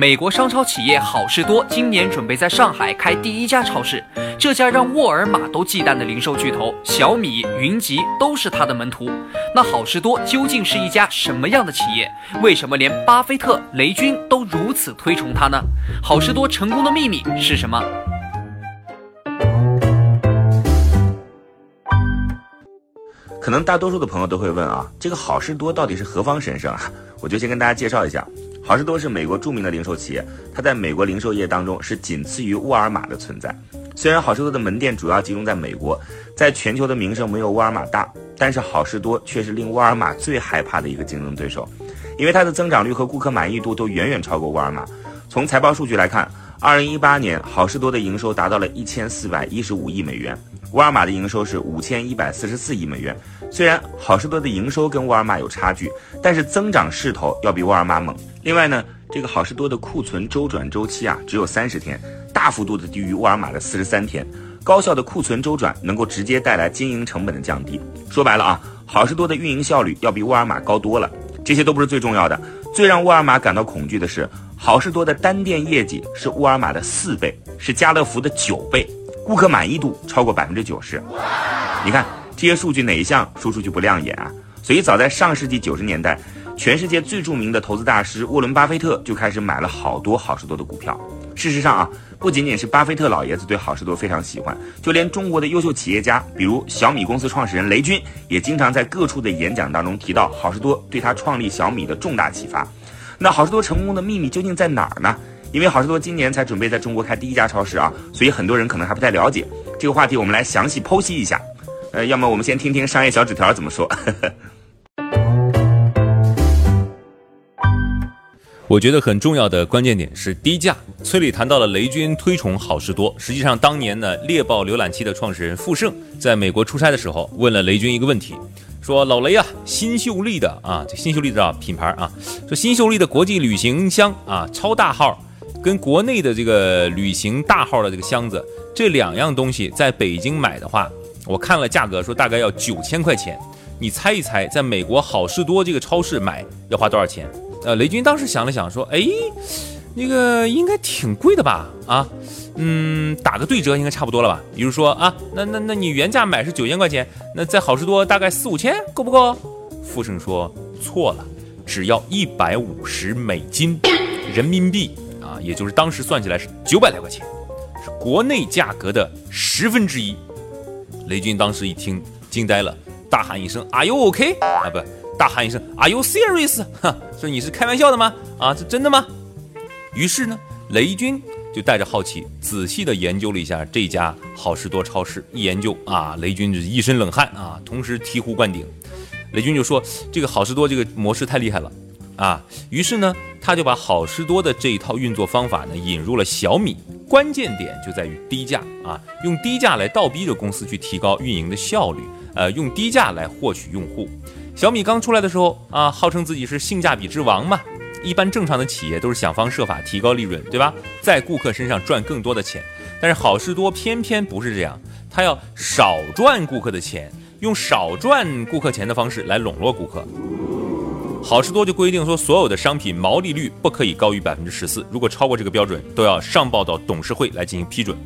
美国商超企业好事多今年准备在上海开第一家超市，这家让沃尔玛都忌惮的零售巨头，小米、云集都是他的门徒。那好事多究竟是一家什么样的企业？为什么连巴菲特、雷军都如此推崇它呢？好事多成功的秘密是什么？可能大多数的朋友都会问啊，这个好事多到底是何方神圣啊？我就先跟大家介绍一下。好事多是美国著名的零售企业，它在美国零售业当中是仅次于沃尔玛的存在。虽然好事多的门店主要集中在美国，在全球的名声没有沃尔玛大，但是好事多却是令沃尔玛最害怕的一个竞争对手，因为它的增长率和顾客满意度都远远超过沃尔玛。从财报数据来看，二零一八年好事多的营收达到了一千四百一十五亿美元，沃尔玛的营收是五千一百四十四亿美元。虽然好事多的营收跟沃尔玛有差距，但是增长势头要比沃尔玛猛。另外呢，这个好事多的库存周转周期啊只有三十天，大幅度的低于沃尔玛的四十三天。高效的库存周转能够直接带来经营成本的降低。说白了啊，好事多的运营效率要比沃尔玛高多了。这些都不是最重要的，最让沃尔玛感到恐惧的是，好事多的单店业绩是沃尔玛的四倍，是家乐福的九倍，顾客满意度超过百分之九十。你看。这些数据哪一项说出去不亮眼啊？所以早在上世纪九十年代，全世界最著名的投资大师沃伦·巴菲特就开始买了好多好事多的股票。事实上啊，不仅仅是巴菲特老爷子对好事多非常喜欢，就连中国的优秀企业家，比如小米公司创始人雷军，也经常在各处的演讲当中提到好事多对他创立小米的重大启发。那好事多成功的秘密究竟在哪儿呢？因为好事多今年才准备在中国开第一家超市啊，所以很多人可能还不太了解这个话题。我们来详细剖析一下。呃，要么我们先听听商业小纸条怎么说。我觉得很重要的关键点是低价。崔磊谈到了雷军推崇好事多，实际上当年呢，猎豹浏览器的创始人傅盛在美国出差的时候，问了雷军一个问题，说老雷啊，新秀丽的啊，这新秀丽的品牌啊，说新秀丽的国际旅行箱啊，超大号，跟国内的这个旅行大号的这个箱子，这两样东西在北京买的话。我看了价格，说大概要九千块钱，你猜一猜，在美国好事多这个超市买要花多少钱？呃，雷军当时想了想，说，哎，那个应该挺贵的吧？啊，嗯，打个对折应该差不多了吧？比如说啊，那那那你原价买是九千块钱，那在好事多大概四五千，够不够？富盛说错了，只要一百五十美金，人民币啊，也就是当时算起来是九百来块钱，是国内价格的十分之一。雷军当时一听惊呆了，大喊一声：“Are you OK？” 啊，不，大喊一声：“Are you serious？” 哈，说你是开玩笑的吗？啊，是真的吗？于是呢，雷军就带着好奇，仔细的研究了一下这家好事多超市。一研究啊，雷军就一身冷汗啊，同时醍醐灌顶。雷军就说：“这个好事多这个模式太厉害了。”啊，于是呢，他就把好事多的这一套运作方法呢引入了小米，关键点就在于低价啊，用低价来倒逼着公司去提高运营的效率，呃，用低价来获取用户。小米刚出来的时候啊，号称自己是性价比之王嘛，一般正常的企业都是想方设法提高利润，对吧？在顾客身上赚更多的钱，但是好事多偏偏不是这样，他要少赚顾客的钱，用少赚顾客钱的方式来笼络顾客。好事多就规定说，所有的商品毛利率不可以高于百分之十四，如果超过这个标准，都要上报到董事会来进行批准。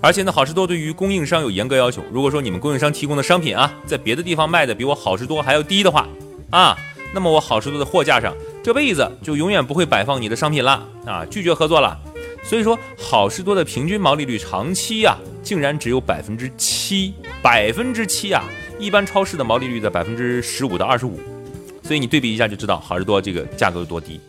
而且呢，好事多对于供应商有严格要求，如果说你们供应商提供的商品啊，在别的地方卖的比我好事多还要低的话，啊，那么我好事多的货架上这辈子就永远不会摆放你的商品了啊，拒绝合作了。所以说，好事多的平均毛利率长期呀，竟然只有百分之七，百分之七啊，一般超市的毛利率在百分之十五到二十五。所以你对比一下就知道好事多这个价格有多低。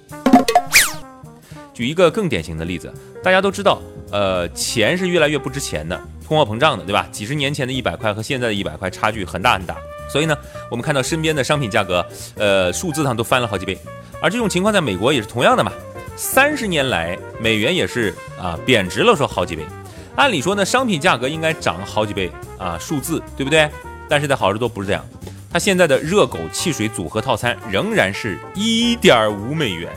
举一个更典型的例子，大家都知道，呃，钱是越来越不值钱的，通货膨胀的，对吧？几十年前的一百块和现在的一百块差距很大很大。所以呢，我们看到身边的商品价格，呃，数字上都翻了好几倍。而这种情况在美国也是同样的嘛。三十年来美元也是啊贬值了，说好几倍。按理说呢，商品价格应该涨好几倍啊，数字对不对？但是在好事多不是这样，它现在的热狗汽水组合套餐仍然是一点五美元。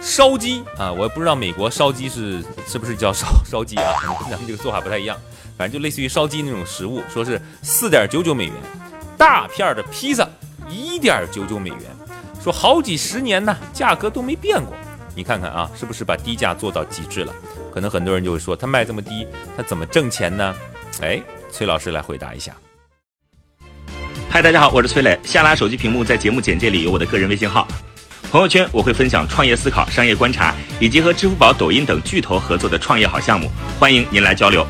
烧鸡啊，我也不知道美国烧鸡是是不是叫烧烧鸡啊，可能跟咱们这个做法不太一样，反正就类似于烧鸡那种食物，说是四点九九美元。大片的披萨一点九九美元，说好几十年呢，价格都没变过。你看看啊，是不是把低价做到极致了？可能很多人就会说，他卖这么低，他怎么挣钱呢？哎，崔老师来回答一下。嗨，大家好，我是崔磊。下拉手机屏幕，在节目简介里有我的个人微信号。朋友圈我会分享创业思考、商业观察，以及和支付宝、抖音等巨头合作的创业好项目，欢迎您来交流。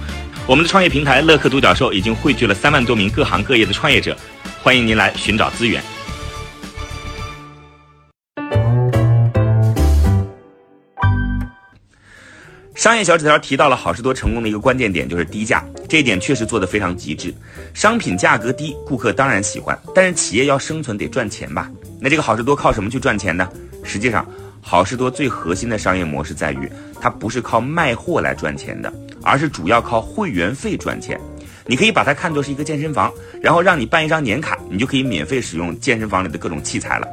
我们的创业平台乐客独角兽已经汇聚了三万多名各行各业的创业者，欢迎您来寻找资源。商业小纸条提到了好事多成功的一个关键点，就是低价。这一点确实做得非常极致。商品价格低，顾客当然喜欢，但是企业要生存得赚钱吧？那这个好事多靠什么去赚钱呢？实际上，好事多最核心的商业模式在于，它不是靠卖货来赚钱的，而是主要靠会员费赚钱。你可以把它看作是一个健身房，然后让你办一张年卡，你就可以免费使用健身房里的各种器材了。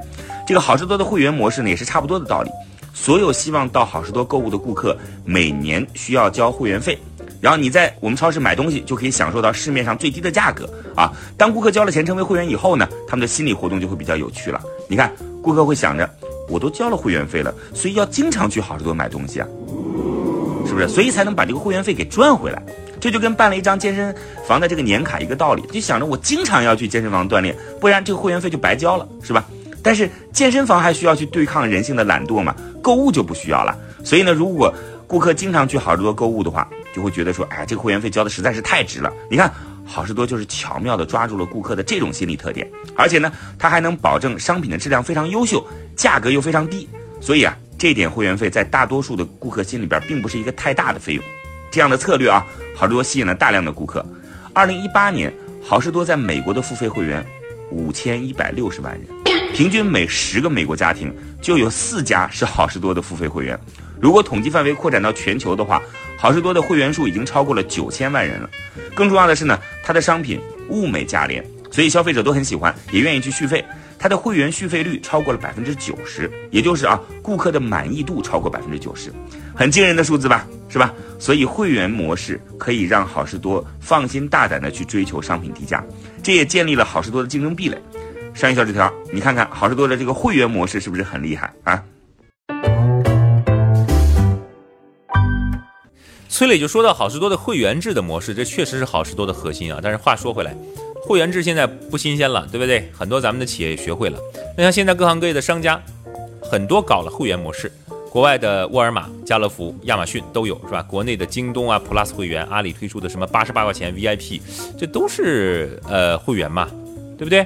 这个好事多的会员模式呢，也是差不多的道理。所有希望到好事多购物的顾客，每年需要交会员费，然后你在我们超市买东西就可以享受到市面上最低的价格啊。当顾客交了钱成为会员以后呢，他们的心理活动就会比较有趣了。你看，顾客会想着，我都交了会员费了，所以要经常去好事多买东西啊，是不是？所以才能把这个会员费给赚回来。这就跟办了一张健身房的这个年卡一个道理，就想着我经常要去健身房锻炼，不然这个会员费就白交了，是吧？但是健身房还需要去对抗人性的懒惰嘛？购物就不需要了。所以呢，如果顾客经常去好市多购物的话，就会觉得说，哎，这个会员费交的实在是太值了。你看，好事多就是巧妙的抓住了顾客的这种心理特点，而且呢，它还能保证商品的质量非常优秀，价格又非常低。所以啊，这点会员费在大多数的顾客心里边并不是一个太大的费用。这样的策略啊，好事多吸引了大量的顾客。二零一八年，好事多在美国的付费会员五千一百六十万人。平均每十个美国家庭就有四家是好事多的付费会员。如果统计范围扩展到全球的话，好事多的会员数已经超过了九千万人了。更重要的是呢，它的商品物美价廉，所以消费者都很喜欢，也愿意去续费。它的会员续费率超过了百分之九十，也就是啊，顾客的满意度超过百分之九十，很惊人的数字吧，是吧？所以会员模式可以让好事多放心大胆的去追求商品低价，这也建立了好事多的竞争壁垒。商业小纸条，你看看好事多的这个会员模式是不是很厉害啊？崔磊就说到好事多的会员制的模式，这确实是好事多的核心啊。但是话说回来，会员制现在不新鲜了，对不对？很多咱们的企业也学会了。那像现在各行各业的商家，很多搞了会员模式，国外的沃尔玛、家乐福、亚马逊都有，是吧？国内的京东啊、Plus 会员，阿里推出的什么八十八块钱 VIP，这都是呃会员嘛。对不对？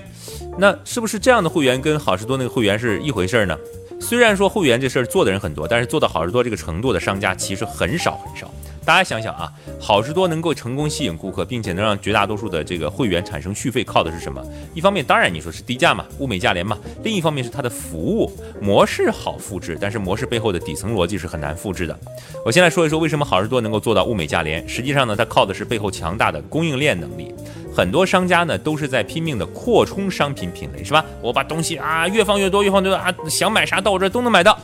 那是不是这样的会员跟好事多那个会员是一回事呢？虽然说会员这事儿做的人很多，但是做到好事多这个程度的商家其实很少很少。大家想想啊，好事多能够成功吸引顾客，并且能让绝大多数的这个会员产生续费，靠的是什么？一方面当然你说是低价嘛，物美价廉嘛；另一方面是它的服务模式好复制，但是模式背后的底层逻辑是很难复制的。我先来说一说为什么好事多能够做到物美价廉。实际上呢，它靠的是背后强大的供应链能力。很多商家呢都是在拼命的扩充商品品类，是吧？我把东西啊越放越多，越放越多啊，想买啥到我这儿都能买到。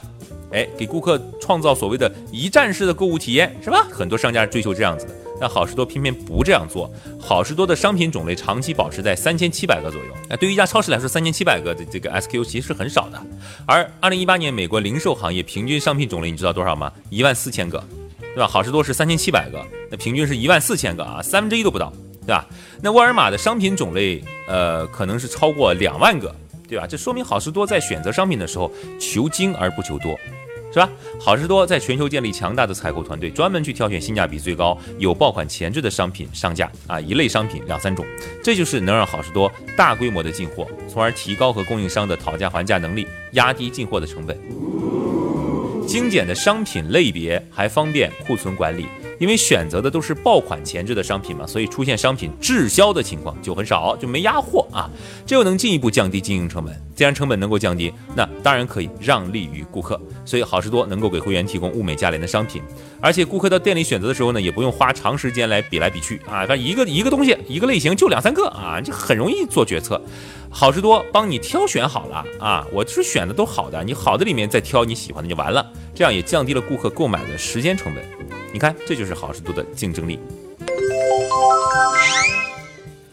哎，给顾客创造所谓的一站式的购物体验，是吧？很多商家追求这样子的，但好事多偏偏不这样做。好事多的商品种类长期保持在三千七百个左右。哎，对于一家超市来说，三千七百个的这个 SKU 其实是很少的。而二零一八年美国零售行业平均商品种类，你知道多少吗？一万四千个，对吧？好事多是三千七百个，那平均是一万四千个啊，三分之一都不到，对吧？那沃尔玛的商品种类，呃，可能是超过两万个，对吧？这说明好事多在选择商品的时候求精而不求多。是吧？好事多在全球建立强大的采购团队，专门去挑选性价比最高、有爆款潜质的商品上架啊，一类商品两三种，这就是能让好事多大规模的进货，从而提高和供应商的讨价还价能力，压低进货的成本。精简的商品类别还方便库存管理。因为选择的都是爆款前置的商品嘛，所以出现商品滞销的情况就很少，就没压货啊。这又能进一步降低经营成本。既然成本能够降低，那当然可以让利于顾客。所以好事多能够给会员提供物美价廉的商品，而且顾客到店里选择的时候呢，也不用花长时间来比来比去啊。反正一个一个东西，一个类型就两三个啊，就很容易做决策。好事多帮你挑选好了啊，我是选的都好的，你好的里面再挑你喜欢的就完了，这样也降低了顾客购买的时间成本。你看，这就是好事多的竞争力。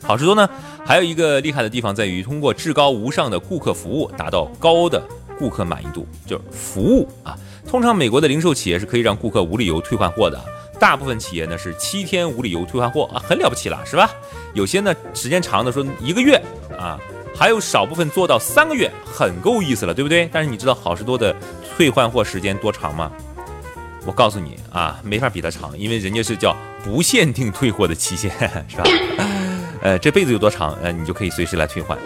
好事多呢，还有一个厉害的地方在于，通过至高无上的顾客服务，达到高的顾客满意度，就是服务啊。通常美国的零售企业是可以让顾客无理由退换货的，大部分企业呢是七天无理由退换货啊，很了不起了，是吧？有些呢时间长的说一个月啊。还有少部分做到三个月，很够意思了，对不对？但是你知道好事多的退换货时间多长吗？我告诉你啊，没法比它长，因为人家是叫不限定退货的期限，是吧？呃，这辈子有多长，呃，你就可以随时来退换。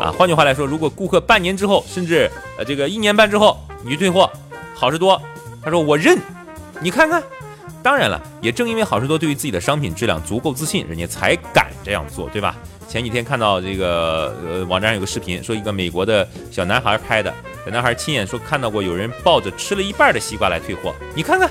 啊，换句话来说，如果顾客半年之后，甚至呃这个一年半之后你去退货，好事多他说我认，你看看。当然了，也正因为好事多对于自己的商品质量足够自信，人家才敢这样做，对吧？前几天看到这个呃网站上有个视频，说一个美国的小男孩拍的，小男孩亲眼说看到过有人抱着吃了一半的西瓜来退货，你看看，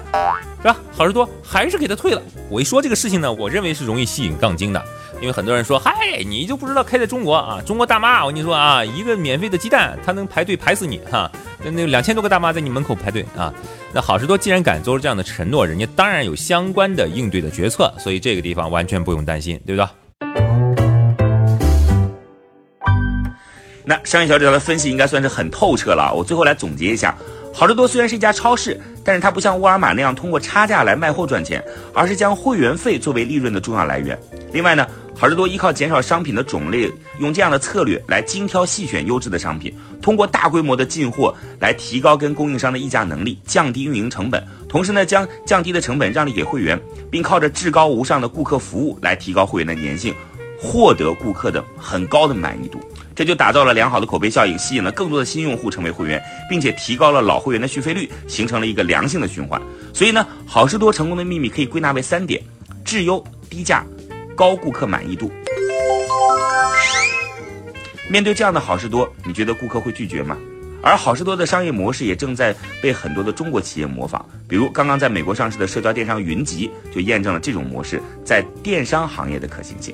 是吧？好事多还是给他退了。我一说这个事情呢，我认为是容易吸引杠精的，因为很多人说，嗨，你就不知道开在中国啊，中国大妈，我跟你说啊，一个免费的鸡蛋，他能排队排死你哈，那那两千多个大妈在你门口排队啊。那好事多既然敢做出这样的承诺，人家当然有相关的应对的决策，所以这个地方完全不用担心，对不对？那商业小纸条的分析应该算是很透彻了。我最后来总结一下：好事多虽然是一家超市，但是它不像沃尔玛那样通过差价来卖货赚钱，而是将会员费作为利润的重要来源。另外呢，好事多依靠减少商品的种类，用这样的策略来精挑细选优质的商品，通过大规模的进货来提高跟供应商的议价能力，降低运营成本，同时呢将降低的成本让利给会员，并靠着至高无上的顾客服务来提高会员的粘性，获得顾客的很高的满意度。这就打造了良好的口碑效应，吸引了更多的新用户成为会员，并且提高了老会员的续费率，形成了一个良性的循环。所以呢，好事多成功的秘密可以归纳为三点：质优、低价、高顾客满意度。面对这样的好事多，你觉得顾客会拒绝吗？而好事多的商业模式也正在被很多的中国企业模仿，比如刚刚在美国上市的社交电商云集，就验证了这种模式在电商行业的可行性。